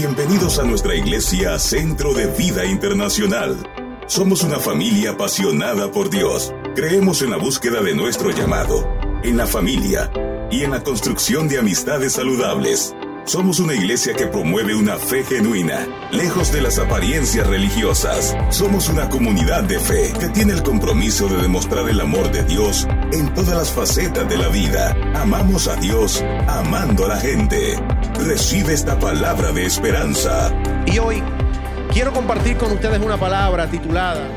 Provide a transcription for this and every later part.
Bienvenidos a nuestra iglesia Centro de Vida Internacional. Somos una familia apasionada por Dios. Creemos en la búsqueda de nuestro llamado, en la familia y en la construcción de amistades saludables. Somos una iglesia que promueve una fe genuina, lejos de las apariencias religiosas. Somos una comunidad de fe que tiene el compromiso de demostrar el amor de Dios en todas las facetas de la vida. Amamos a Dios amando a la gente. Recibe esta palabra de esperanza. Y hoy quiero compartir con ustedes una palabra titulada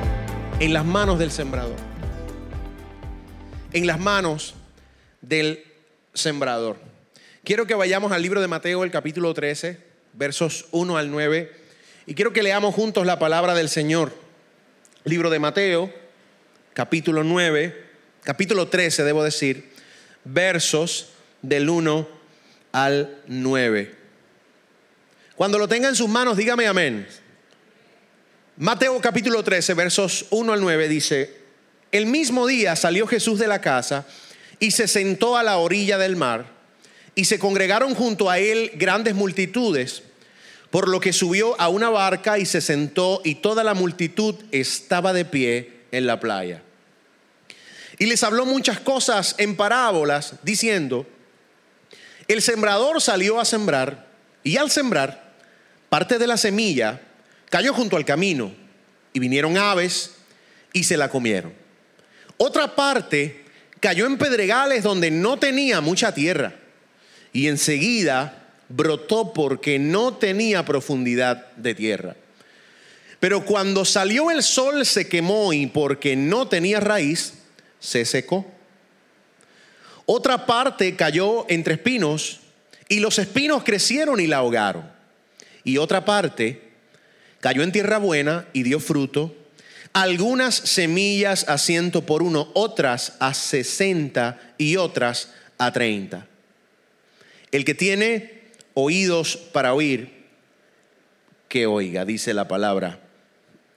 En las manos del sembrador. En las manos del sembrador. Quiero que vayamos al libro de Mateo, el capítulo 13, versos 1 al 9, y quiero que leamos juntos la palabra del Señor. Libro de Mateo, capítulo 9, capítulo 13, debo decir, versos del 1 al 9. Cuando lo tenga en sus manos, dígame amén. Mateo capítulo 13, versos 1 al 9 dice, el mismo día salió Jesús de la casa y se sentó a la orilla del mar y se congregaron junto a él grandes multitudes, por lo que subió a una barca y se sentó y toda la multitud estaba de pie en la playa. Y les habló muchas cosas en parábolas, diciendo, el sembrador salió a sembrar y al sembrar, parte de la semilla cayó junto al camino y vinieron aves y se la comieron. Otra parte cayó en pedregales donde no tenía mucha tierra y enseguida brotó porque no tenía profundidad de tierra. Pero cuando salió el sol se quemó y porque no tenía raíz, se secó. Otra parte cayó entre espinos y los espinos crecieron y la ahogaron. Y otra parte cayó en tierra buena y dio fruto. Algunas semillas a ciento por uno, otras a sesenta y otras a treinta. El que tiene oídos para oír, que oiga, dice la palabra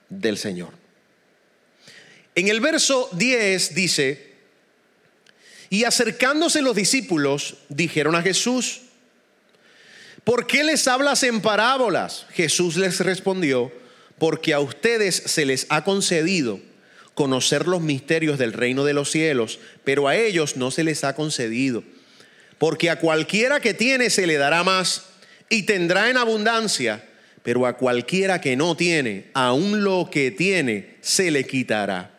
del Señor. En el verso 10 dice, y acercándose los discípulos, dijeron a Jesús, ¿por qué les hablas en parábolas? Jesús les respondió, porque a ustedes se les ha concedido conocer los misterios del reino de los cielos, pero a ellos no se les ha concedido porque a cualquiera que tiene se le dará más y tendrá en abundancia, pero a cualquiera que no tiene, aún lo que tiene, se le quitará.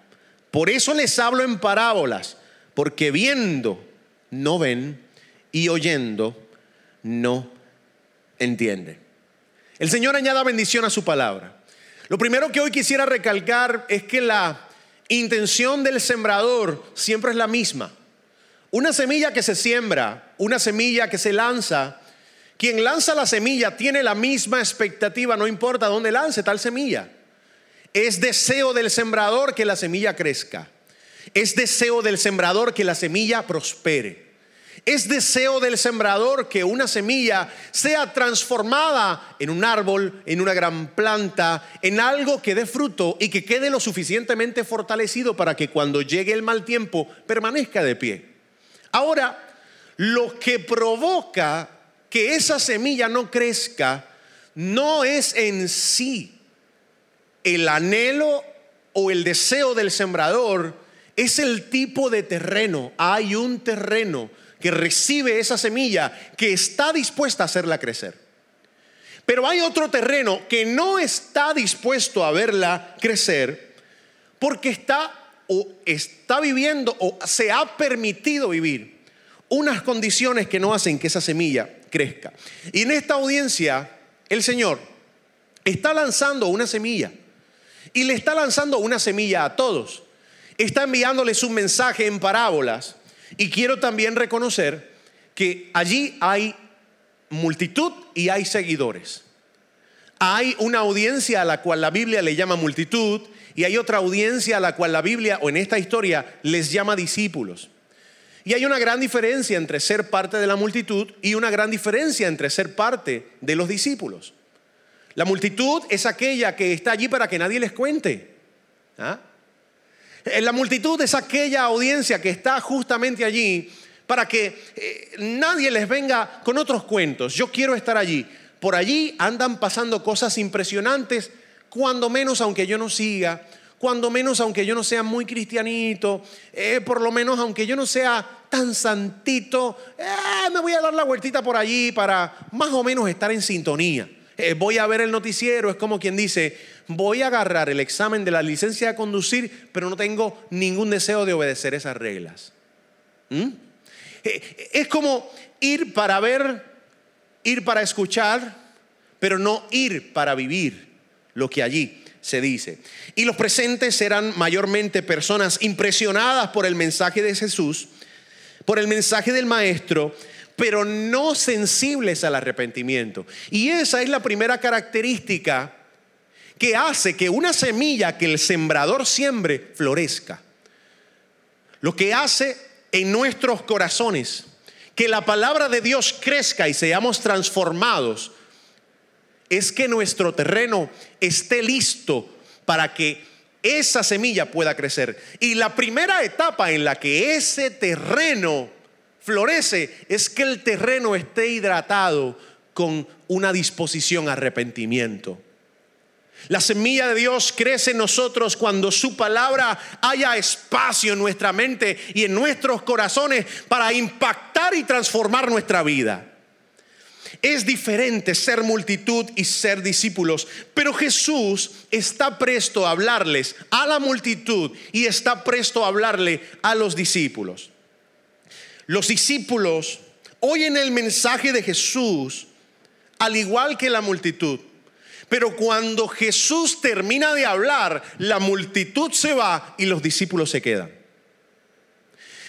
Por eso les hablo en parábolas, porque viendo no ven y oyendo no entienden. El Señor añada bendición a su palabra. Lo primero que hoy quisiera recalcar es que la intención del sembrador siempre es la misma. Una semilla que se siembra, una semilla que se lanza, quien lanza la semilla tiene la misma expectativa, no importa dónde lance tal semilla. Es deseo del sembrador que la semilla crezca. Es deseo del sembrador que la semilla prospere. Es deseo del sembrador que una semilla sea transformada en un árbol, en una gran planta, en algo que dé fruto y que quede lo suficientemente fortalecido para que cuando llegue el mal tiempo permanezca de pie. Ahora, lo que provoca que esa semilla no crezca no es en sí el anhelo o el deseo del sembrador, es el tipo de terreno. Hay un terreno que recibe esa semilla que está dispuesta a hacerla crecer. Pero hay otro terreno que no está dispuesto a verla crecer porque está o está viviendo o se ha permitido vivir unas condiciones que no hacen que esa semilla crezca. Y en esta audiencia, el Señor está lanzando una semilla. Y le está lanzando una semilla a todos. Está enviándoles un mensaje en parábolas. Y quiero también reconocer que allí hay multitud y hay seguidores. Hay una audiencia a la cual la Biblia le llama multitud y hay otra audiencia a la cual la Biblia o en esta historia les llama discípulos. Y hay una gran diferencia entre ser parte de la multitud y una gran diferencia entre ser parte de los discípulos. La multitud es aquella que está allí para que nadie les cuente. ¿Ah? Eh, la multitud es aquella audiencia que está justamente allí para que eh, nadie les venga con otros cuentos. Yo quiero estar allí. por allí andan pasando cosas impresionantes, cuando menos aunque yo no siga, cuando menos aunque yo no sea muy cristianito, eh, por lo menos aunque yo no sea tan santito, me voy a dar la vueltita por allí para más o menos estar en sintonía. Voy a ver el noticiero, es como quien dice, voy a agarrar el examen de la licencia de conducir, pero no tengo ningún deseo de obedecer esas reglas. ¿Mm? Es como ir para ver, ir para escuchar, pero no ir para vivir lo que allí se dice. Y los presentes serán mayormente personas impresionadas por el mensaje de Jesús, por el mensaje del Maestro, pero no sensibles al arrepentimiento. Y esa es la primera característica que hace que una semilla que el sembrador siembre florezca. Lo que hace en nuestros corazones que la palabra de Dios crezca y seamos transformados es que nuestro terreno esté listo para que esa semilla pueda crecer. Y la primera etapa en la que ese terreno florece es que el terreno esté hidratado con una disposición a arrepentimiento. La semilla de Dios crece en nosotros cuando su palabra haya espacio en nuestra mente y en nuestros corazones para impactar y transformar nuestra vida. Es diferente ser multitud y ser discípulos, pero Jesús está presto a hablarles a la multitud y está presto a hablarle a los discípulos. Los discípulos oyen el mensaje de Jesús al igual que la multitud. Pero cuando Jesús termina de hablar, la multitud se va y los discípulos se quedan.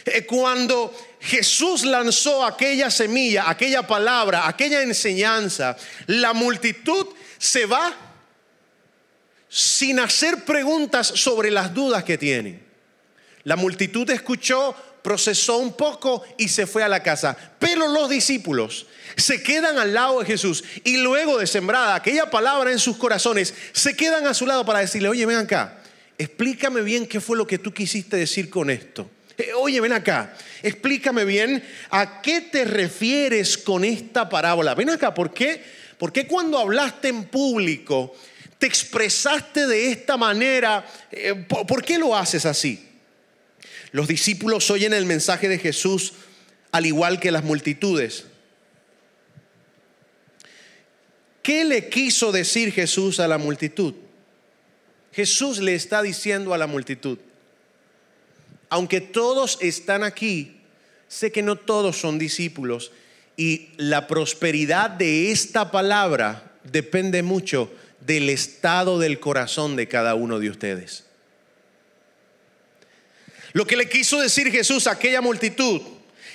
Eh, cuando Jesús lanzó aquella semilla, aquella palabra, aquella enseñanza, la multitud se va sin hacer preguntas sobre las dudas que tienen. La multitud escuchó, procesó un poco y se fue a la casa. Pero los discípulos se quedan al lado de Jesús y luego de sembrada aquella palabra en sus corazones, se quedan a su lado para decirle, oye, ven acá, explícame bien qué fue lo que tú quisiste decir con esto. Eh, oye, ven acá, explícame bien a qué te refieres con esta parábola. Ven acá, ¿por qué? ¿Por qué cuando hablaste en público te expresaste de esta manera? Eh, ¿Por qué lo haces así? Los discípulos oyen el mensaje de Jesús al igual que las multitudes. ¿Qué le quiso decir Jesús a la multitud? Jesús le está diciendo a la multitud, aunque todos están aquí, sé que no todos son discípulos y la prosperidad de esta palabra depende mucho del estado del corazón de cada uno de ustedes. Lo que le quiso decir Jesús a aquella multitud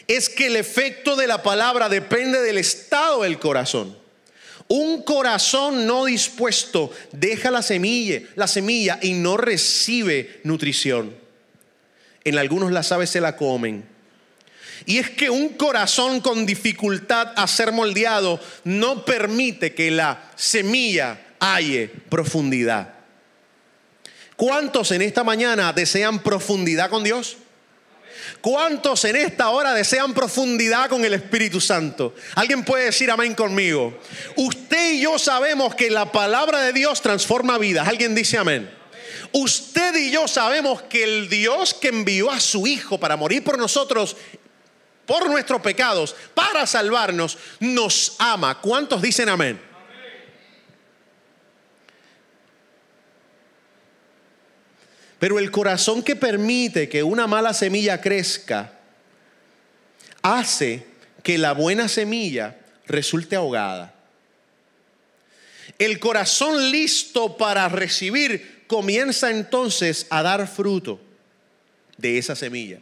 es que el efecto de la palabra depende del estado del corazón. Un corazón no dispuesto deja la semilla, la semilla y no recibe nutrición. En algunos las aves se la comen. Y es que un corazón con dificultad a ser moldeado no permite que la semilla halle profundidad. ¿Cuántos en esta mañana desean profundidad con Dios? ¿Cuántos en esta hora desean profundidad con el Espíritu Santo? Alguien puede decir amén conmigo. Usted y yo sabemos que la palabra de Dios transforma vidas. Alguien dice amén. Usted y yo sabemos que el Dios que envió a su Hijo para morir por nosotros, por nuestros pecados, para salvarnos, nos ama. ¿Cuántos dicen amén? Pero el corazón que permite que una mala semilla crezca hace que la buena semilla resulte ahogada. El corazón listo para recibir comienza entonces a dar fruto de esa semilla.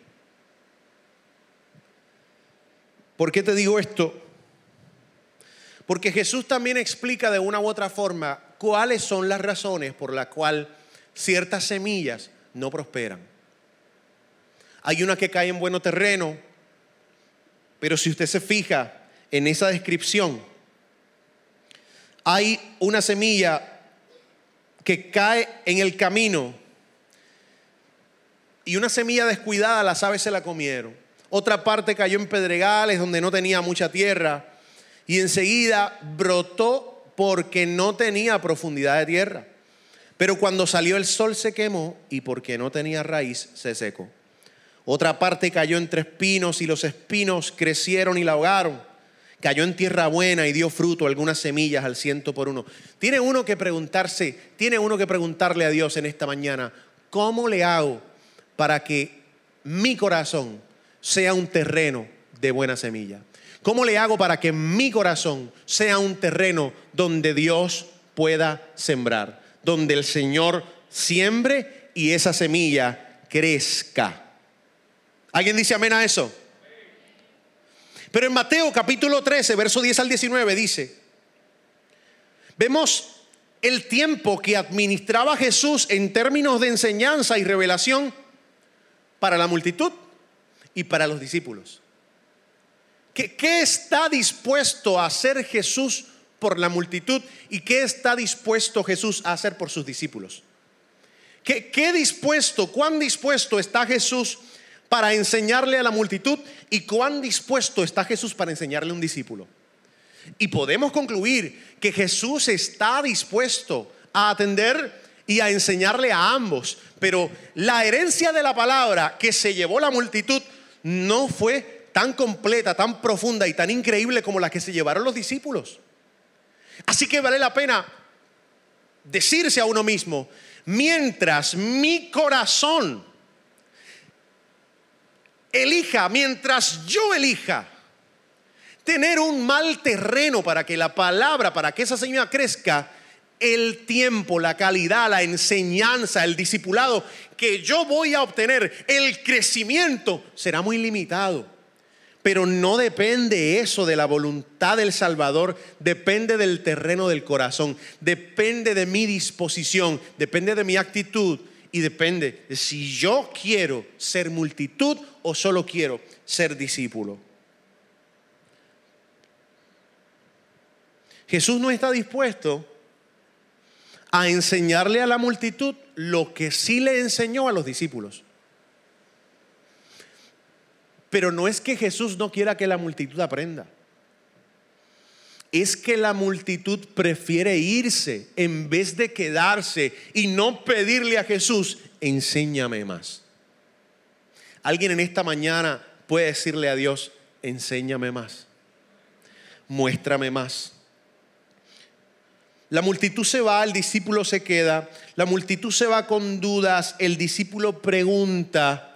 ¿Por qué te digo esto? Porque Jesús también explica de una u otra forma cuáles son las razones por las cuales ciertas semillas no prosperan. Hay una que cae en buen terreno, pero si usted se fija en esa descripción, hay una semilla que cae en el camino y una semilla descuidada las aves se la comieron. Otra parte cayó en pedregales donde no tenía mucha tierra y enseguida brotó porque no tenía profundidad de tierra. Pero cuando salió el sol se quemó y porque no tenía raíz se secó. Otra parte cayó entre espinos y los espinos crecieron y la ahogaron. Cayó en tierra buena y dio fruto algunas semillas al ciento por uno. Tiene uno que preguntarse, tiene uno que preguntarle a Dios en esta mañana, ¿cómo le hago para que mi corazón sea un terreno de buena semilla? ¿Cómo le hago para que mi corazón sea un terreno donde Dios pueda sembrar? Donde el Señor siembre y esa semilla crezca. ¿Alguien dice amén a eso? Pero en Mateo capítulo 13, verso 10 al 19 dice, vemos el tiempo que administraba Jesús en términos de enseñanza y revelación para la multitud y para los discípulos. ¿Qué, qué está dispuesto a hacer Jesús por la multitud y qué está dispuesto Jesús a hacer por sus discípulos? ¿Qué, dispuesto, cuán dispuesto está Jesús para enseñarle a la multitud y cuán dispuesto está Jesús para enseñarle a un discípulo. Y podemos concluir que Jesús está dispuesto a atender y a enseñarle a ambos, pero la herencia de la palabra que se llevó la multitud no fue tan completa, tan profunda y tan increíble como la que se llevaron los discípulos. Así que vale la pena decirse a uno mismo, mientras mi corazón elija, mientras yo elija tener un mal terreno para que la palabra, para que esa señora crezca, el tiempo, la calidad, la enseñanza, el discipulado que yo voy a obtener, el crecimiento será muy limitado. Pero no depende eso de la voluntad del Salvador, depende del terreno del corazón, depende de mi disposición, depende de mi actitud y depende de si yo quiero ser multitud o solo quiero ser discípulo. Jesús no está dispuesto a enseñarle a la multitud lo que sí le enseñó a los discípulos. Pero no es que Jesús no quiera que la multitud aprenda es que la multitud prefiere irse en vez de quedarse y no pedirle a Jesús, enséñame más. Alguien en esta mañana puede decirle a Dios, enséñame más, muéstrame más. La multitud se va, el discípulo se queda, la multitud se va con dudas, el discípulo pregunta,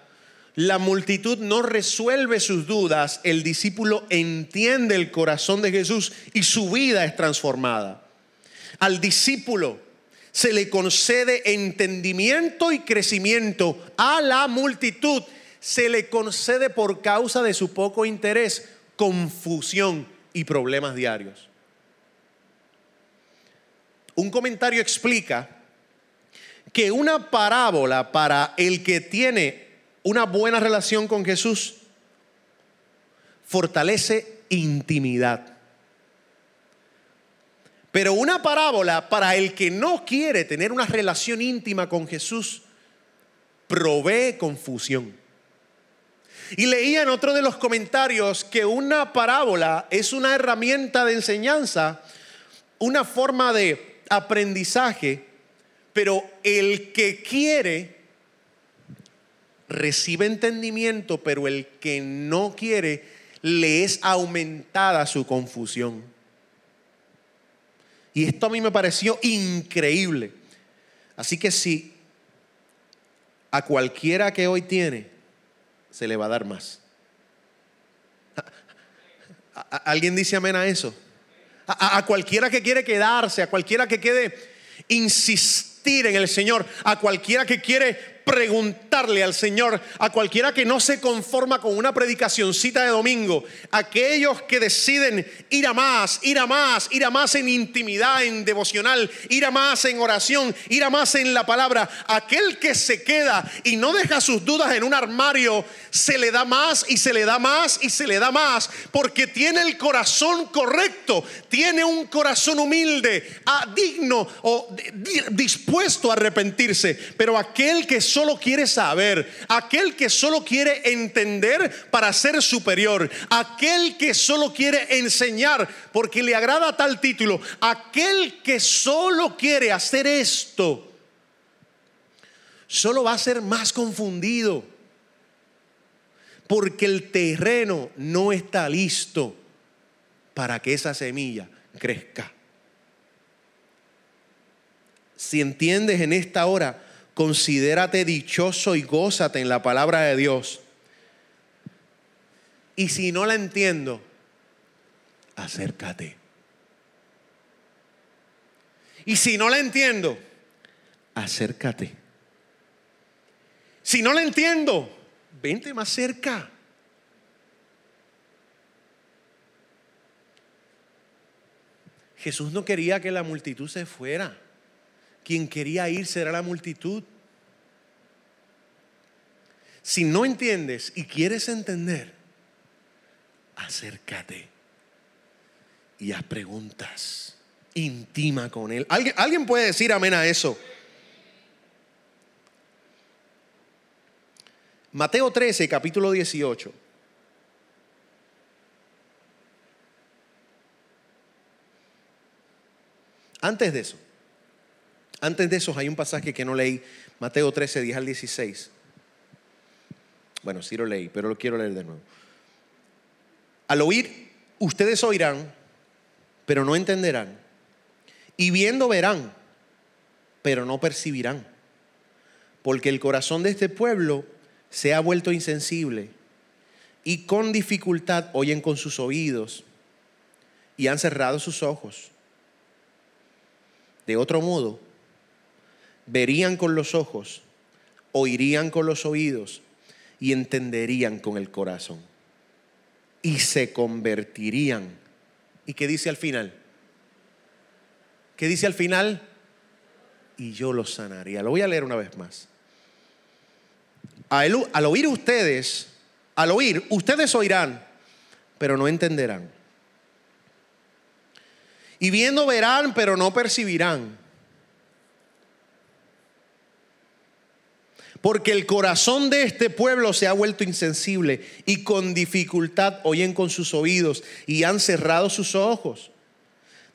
la multitud no resuelve sus dudas, el discípulo entiende el corazón de Jesús y su vida es transformada. Al discípulo se le concede entendimiento y crecimiento. A la multitud se le concede por causa de su poco interés confusión y problemas diarios. Un comentario explica que una parábola para el que tiene una buena relación con Jesús fortalece intimidad. Pero una parábola para el que no quiere tener una relación íntima con Jesús provee confusión. Y leía en otro de los comentarios que una parábola es una herramienta de enseñanza, una forma de aprendizaje, pero el que quiere recibe entendimiento, pero el que no quiere, le es aumentada su confusión. Y esto a mí me pareció increíble. Así que si a cualquiera que hoy tiene, se le va a dar más. ¿Alguien dice amén a eso? A, a, cualquiera que quiere quedarse, a cualquiera que quede insistir en el Señor, a cualquiera que quiere preguntarle al Señor, a cualquiera que no se conforma con una predicacioncita de domingo, aquellos que deciden ir a más, ir a más, ir a más en intimidad, en devocional, ir a más en oración, ir a más en la palabra, aquel que se queda y no deja sus dudas en un armario, se le da más y se le da más y se le da más, porque tiene el corazón correcto, tiene un corazón humilde, digno o dispuesto a arrepentirse, pero aquel que solo quiere saber, aquel que solo quiere entender para ser superior, aquel que solo quiere enseñar porque le agrada tal título, aquel que solo quiere hacer esto, solo va a ser más confundido porque el terreno no está listo para que esa semilla crezca. Si entiendes en esta hora, considérate dichoso y gózate en la palabra de Dios. Y si no la entiendo, acércate. Y si no la entiendo, acércate. Si no la entiendo, vente más cerca. Jesús no quería que la multitud se fuera. Quien quería ir será la multitud. Si no entiendes y quieres entender, acércate y haz preguntas. Intima con Él. ¿Alguien, ¿Alguien puede decir amén a eso? Mateo 13, capítulo 18. Antes de eso, antes de eso hay un pasaje que no leí, Mateo 13, 10 al 16. Bueno, sí lo leí, pero lo quiero leer de nuevo. Al oír, ustedes oirán, pero no entenderán. Y viendo verán, pero no percibirán. Porque el corazón de este pueblo se ha vuelto insensible y con dificultad oyen con sus oídos y han cerrado sus ojos. De otro modo, verían con los ojos, oirían con los oídos y entenderían con el corazón. Y se convertirían. ¿Y qué dice al final? ¿Qué dice al final? Y yo los sanaría. Lo voy a leer una vez más al, oír ustedes, al oír, ustedes oirán, pero no entenderán. Y viendo verán, pero no percibirán. Porque el corazón de este pueblo se ha vuelto insensible y con dificultad oyen con sus oídos y han cerrado sus ojos.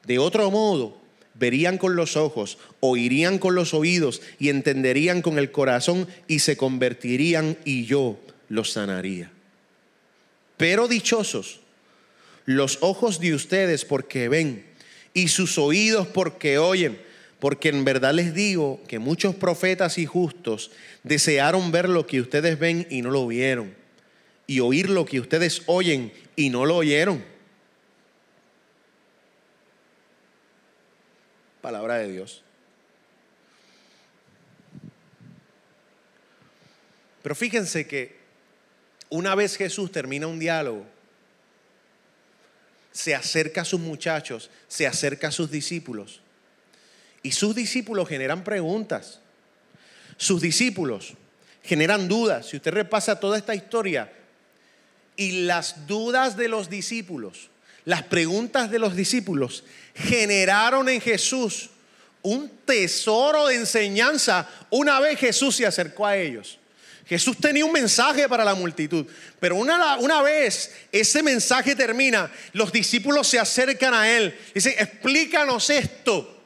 De otro modo, verían con los ojos, oirían con los oídos y entenderían con el corazón y se convertirían y yo los sanaría. Pero dichosos los ojos de ustedes porque ven y sus oídos porque oyen, porque en verdad les digo que muchos profetas y justos desearon ver lo que ustedes ven y no lo vieron, y oír lo que ustedes oyen y no lo oyeron. Palabra de Dios. Pero fíjense que una vez Jesús termina un diálogo, se acerca a sus muchachos, se acerca a sus discípulos. Y sus discípulos generan preguntas. Sus discípulos generan dudas. Si usted repasa toda esta historia y las dudas de los discípulos las preguntas de los discípulos generaron en Jesús un tesoro de enseñanza una vez Jesús se acercó a ellos. Jesús tenía un mensaje para la multitud, pero una, una vez ese mensaje termina, los discípulos se acercan a Él, dicen, explícanos esto.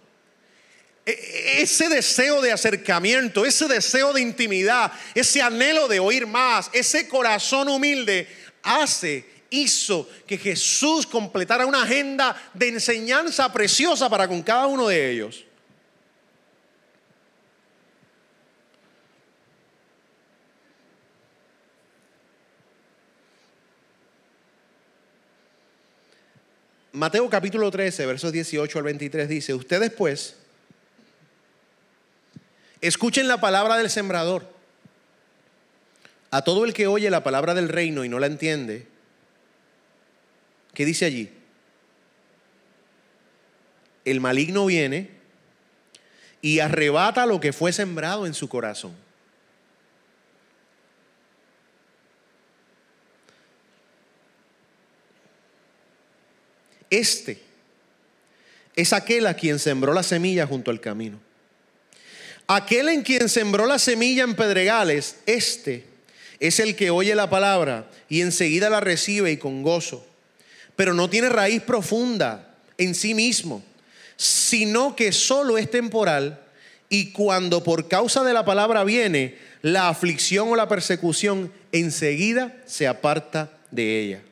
E, e, ese deseo de acercamiento, ese deseo de intimidad, ese anhelo de oír más, ese corazón humilde hace hizo que Jesús completara una agenda de enseñanza preciosa para con cada uno de ellos. Mateo capítulo 13, versos 18 al 23 dice, ustedes pues, escuchen la palabra del sembrador. A todo el que oye la palabra del reino y no la entiende, ¿Qué dice allí? El maligno viene y arrebata lo que fue sembrado en su corazón. Este es aquel a quien sembró la semilla junto al camino. Aquel en quien sembró la semilla en pedregales, este es el que oye la palabra y enseguida la recibe y con gozo, pero no tiene raíz profunda en sí mismo, sino que solo es temporal y cuando por causa de la palabra viene la aflicción o la persecución, enseguida se aparta de ella.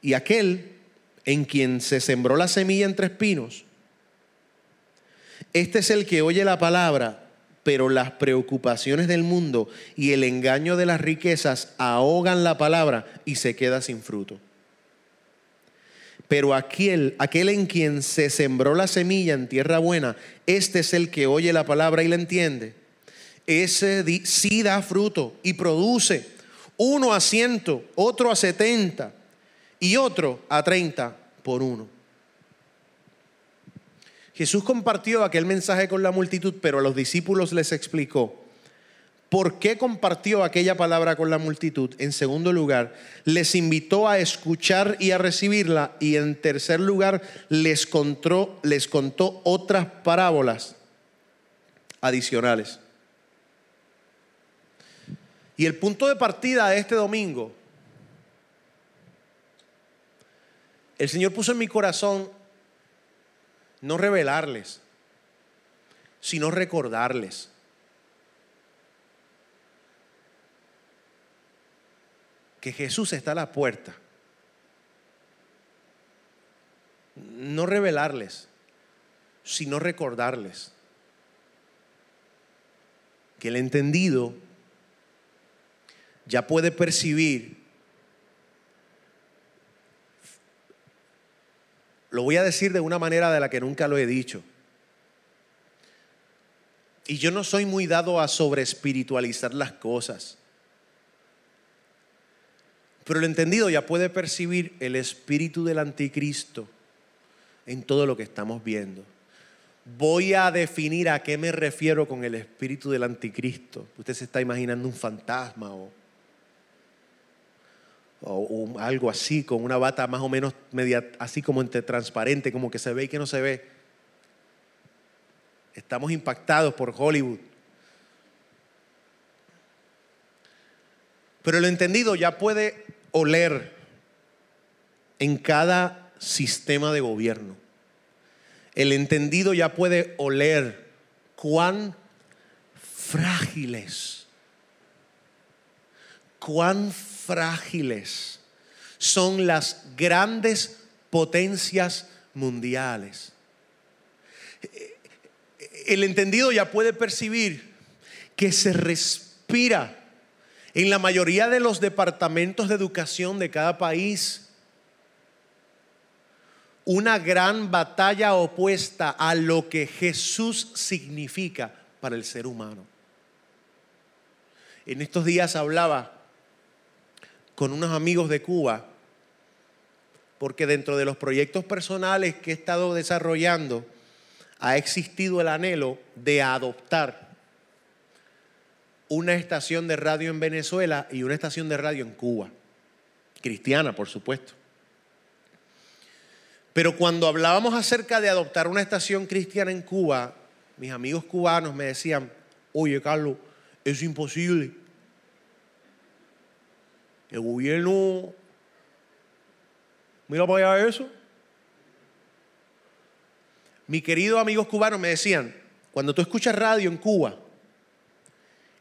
Y aquel en quien se sembró la semilla entre espinos, este es el que oye la palabra, pero las preocupaciones del mundo y el engaño de las riquezas ahogan la palabra y se queda sin fruto. Pero aquel, aquel en quien se sembró la semilla en tierra buena, este es el que oye la palabra y la entiende. Ese sí da fruto y produce uno a ciento, otro a setenta y otro a treinta por uno. Jesús compartió aquel mensaje con la multitud, pero a los discípulos les explicó por qué compartió aquella palabra con la multitud. En segundo lugar, les invitó a escuchar y a recibirla. Y en tercer lugar, les contó, otras parábolas adicionales. Y el punto de partida de este domingo, el Señor puso en mi corazón no revelarles, sino recordarles. Que Jesús está a la puerta. No revelarles, sino recordarles que el entendido ya puede percibir Lo voy a decir de una manera de la que nunca lo he dicho. Y yo no soy muy dado a sobreespiritualizar las cosas. Pero el entendido ya puede percibir el espíritu del anticristo en todo lo que estamos viendo. Voy a definir a qué me refiero con el espíritu del anticristo. Usted se está imaginando un fantasma o o, algo así, con una bata más o menos media, así como entre transparente, como que se ve y que no se ve. Estamos impactados por Hollywood. Pero el entendido ya puede oler en cada sistema de gobierno. El entendido ya puede oler cuán frágiles, cuán frágiles son las grandes potencias mundiales. El entendido ya puede percibir que se respira en la mayoría de los departamentos de educación de cada país una gran batalla opuesta a lo que Jesús significa para el ser humano. En estos días hablaba con unos amigos de Cuba, porque dentro de los proyectos personales que he estado desarrollando, ha existido el anhelo de adoptar una estación de radio en Venezuela y una estación de radio en Cuba, cristiana, por supuesto. Pero cuando hablábamos acerca de adoptar una estación cristiana en Cuba, mis amigos cubanos me decían, oye Carlos, es imposible. El gobierno, mira para allá eso. Mi queridos amigos cubanos me decían, cuando tú escuchas radio en Cuba,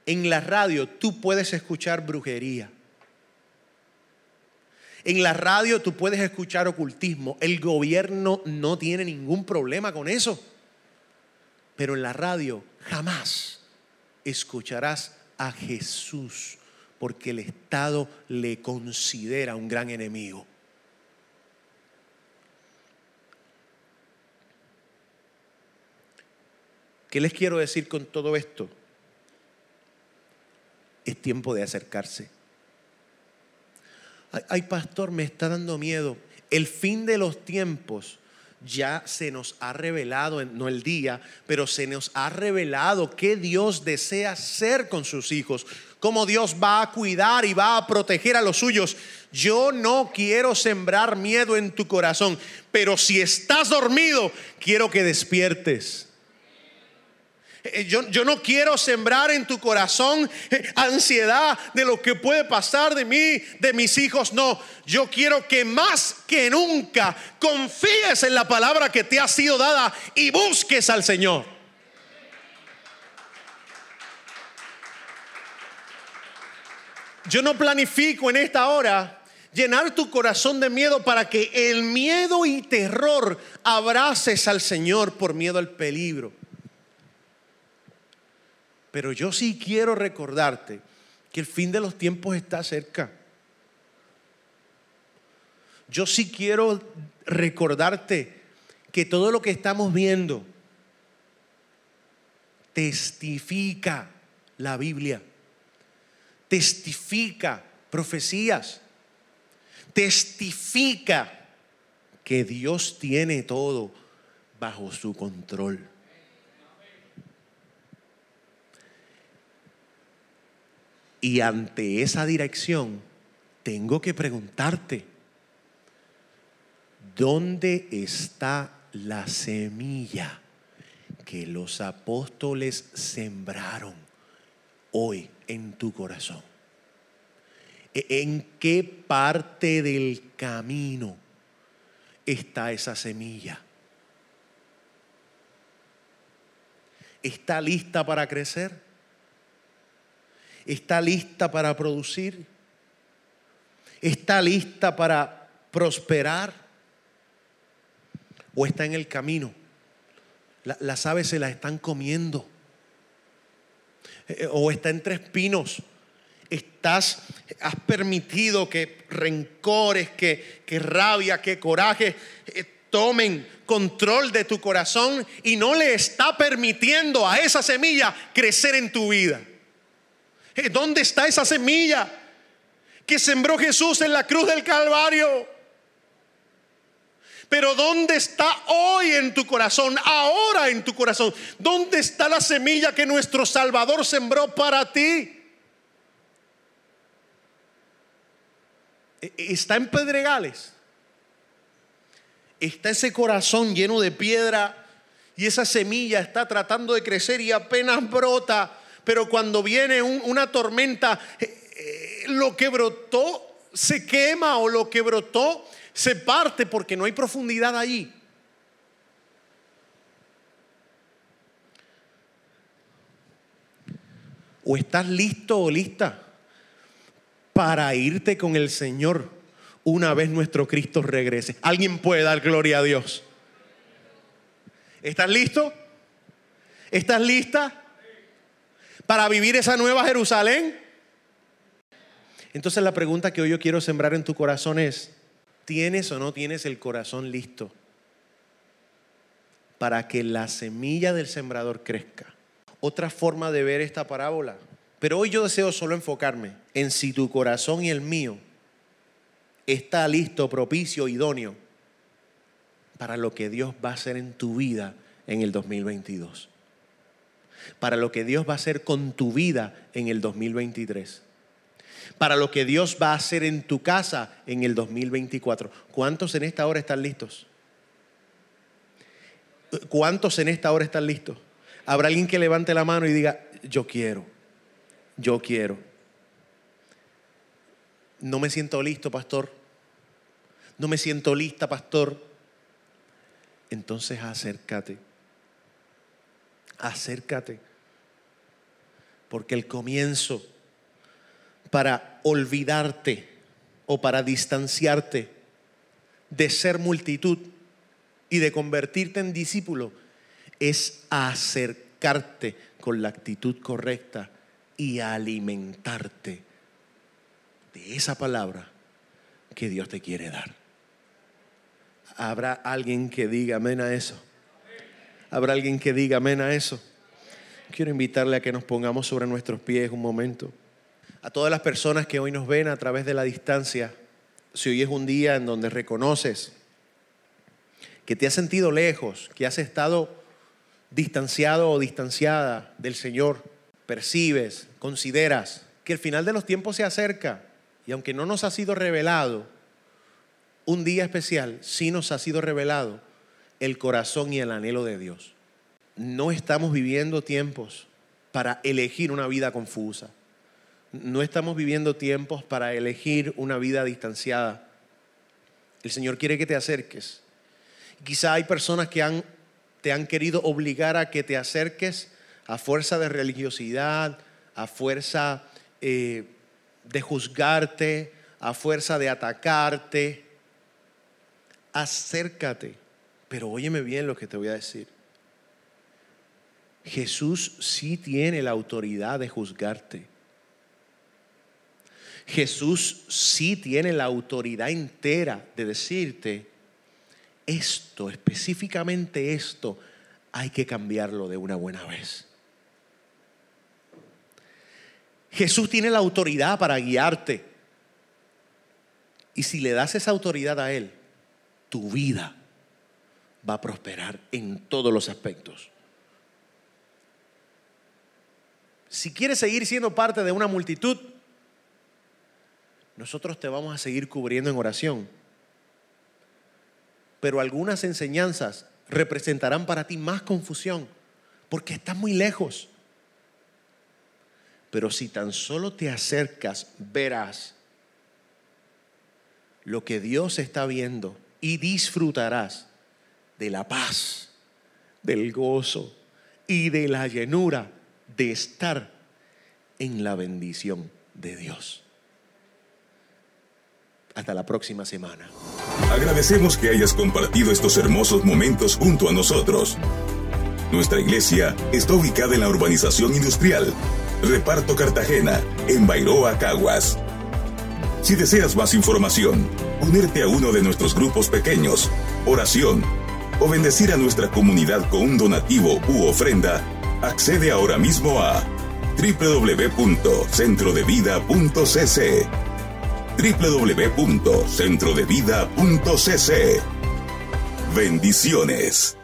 en la radio tú puedes escuchar brujería. En la radio tú puedes escuchar ocultismo. El gobierno no tiene ningún problema con eso. Pero en la radio jamás escucharás a Jesús porque el Estado le considera un gran enemigo. ¿Qué les quiero decir con todo esto? Es tiempo de acercarse. Ay, pastor, me está dando miedo. El fin de los tiempos ya se nos ha revelado, no el día, pero se nos ha revelado qué Dios desea hacer con sus hijos cómo Dios va a cuidar y va a proteger a los suyos. Yo no quiero sembrar miedo en tu corazón, pero si estás dormido, quiero que despiertes. Eh, yo, yo, no quiero sembrar en tu corazón eh, ansiedad de lo que puede pasar de mí, de mis hijos. No, yo quiero que más que nunca confíes en la palabra que te ha sido dada y busques al Señor. Yo no planifico en esta hora llenar tu corazón de miedo para que el miedo y terror abraces al Señor por miedo al peligro. Pero yo sí quiero recordarte que el fin de los tiempos está cerca. Yo sí quiero recordarte que todo lo que estamos viendo testifica la Biblia, testifica profecías testifica que Dios tiene todo bajo su control. Y ante esa dirección, tengo que preguntarte, ¿dónde está la semilla que los apóstoles sembraron hoy en tu corazón? ¿En qué parte del camino está esa semilla? ¿Está lista para crecer? ¿Está lista para producir? ¿Está lista para prosperar? ¿O está en el camino? las aves se la están comiendo. Eh, ¿O está entre espinos? estás, has permitido que rencores, que, rabia, que coraje eh, tomen control de tu corazón y no le está permitiendo a esa semilla crecer en tu vida. Eh, ¿Dónde está esa semilla que sembró Jesús en la cruz del Calvario? Pero ¿dónde está hoy en tu corazón? Ahora en tu corazón. ¿Dónde está la semilla que nuestro Salvador sembró para ti? E, e, está en pedregales. Está ese corazón lleno de piedra y esa semilla está tratando de crecer y apenas brota, pero cuando viene una tormenta, eh, eh, lo que brotó se quema o lo que brotó se parte porque no hay profundidad allí. O estás listo o lista para irte con el Señor una vez nuestro Cristo regrese. ¿Alguien puede dar gloria a Dios? ¿Estás listo? ¿Estás lista para vivir esa nueva Jerusalén? Entonces la pregunta que hoy yo quiero sembrar en tu corazón es, ¿tienes o no tienes el corazón listo para que la semilla del sembrador crezca? Otra forma de ver esta parábola pero hoy yo deseo solo enfocarme en si tu corazón y el mío está listo, propicio, idóneo para lo que Dios va a hacer en tu vida en el 2022. Para lo que Dios va a hacer con tu vida en el 2023. Para lo que Dios va a hacer en tu casa en el 2024. ¿Cuántos en esta hora están listos? ¿Cuántos en esta hora están listos? Habrá alguien que levante la mano y diga, yo quiero yo quiero. No me siento listo, pastor. No me siento lista, pastor. Entonces acércate. Acércate. Porque el comienzo para olvidarte o para distanciarte de ser multitud y de convertirte en discípulo es acercarte con la actitud correcta y alimentarte de esa palabra que Dios te quiere dar. ¿Habrá alguien que diga amén a eso? ¿Habrá alguien que diga amén a eso? Quiero invitarle a que nos pongamos sobre nuestros pies un momento. A todas las personas que hoy nos ven a través de la distancia, si hoy es un día en donde reconoces que te has sentido lejos, que has estado distanciado o distanciada del Señor, percibes, consideras que el final de los tiempos se acerca y aunque no nos ha sido revelado un día especial, sí nos ha sido revelado el corazón y el anhelo de Dios. no estamos viviendo tiempos para elegir una vida confusa. No estamos viviendo tiempos para elegir una vida distanciada. El Señor quiere que te acerques. Quizá hay personas que te han querido obligar a que te acerques a fuerza de religiosidad, a fuerza eh, de juzgarte, a fuerza de atacarte. Acércate. Pero óyeme bien lo que te voy a decir. Jesús sí tiene la autoridad de juzgarte. Jesús sí tiene la autoridad entera de decirte, esto, específicamente esto, hay que cambiarlo de una buena vez. Jesús tiene la autoridad para guiarte. Y si le das esa autoridad a Él, tu vida va a prosperar en todos los aspectos. Si quieres seguir siendo parte de una multitud, nosotros te vamos a seguir cubriendo en oración. Pero algunas enseñanzas representarán para ti más confusión porque estás muy lejos. Pero si tan solo te acercas, verás lo que Dios está viendo y disfrutarás de la paz, del gozo y de la llenura de estar en la bendición de Dios. Hasta la próxima semana. Agradecemos que hayas compartido estos hermosos momentos junto a nosotros. Nuestra iglesia está ubicada en la urbanización industrial, Reparto Cartagena, en Bairoa, Caguas. Si deseas más información, unirte a uno de nuestros grupos pequeños, oración o bendecir a nuestra comunidad con un donativo u ofrenda, accede ahora mismo a www.centrodevida.cc www.centrodevida.cc Bendiciones.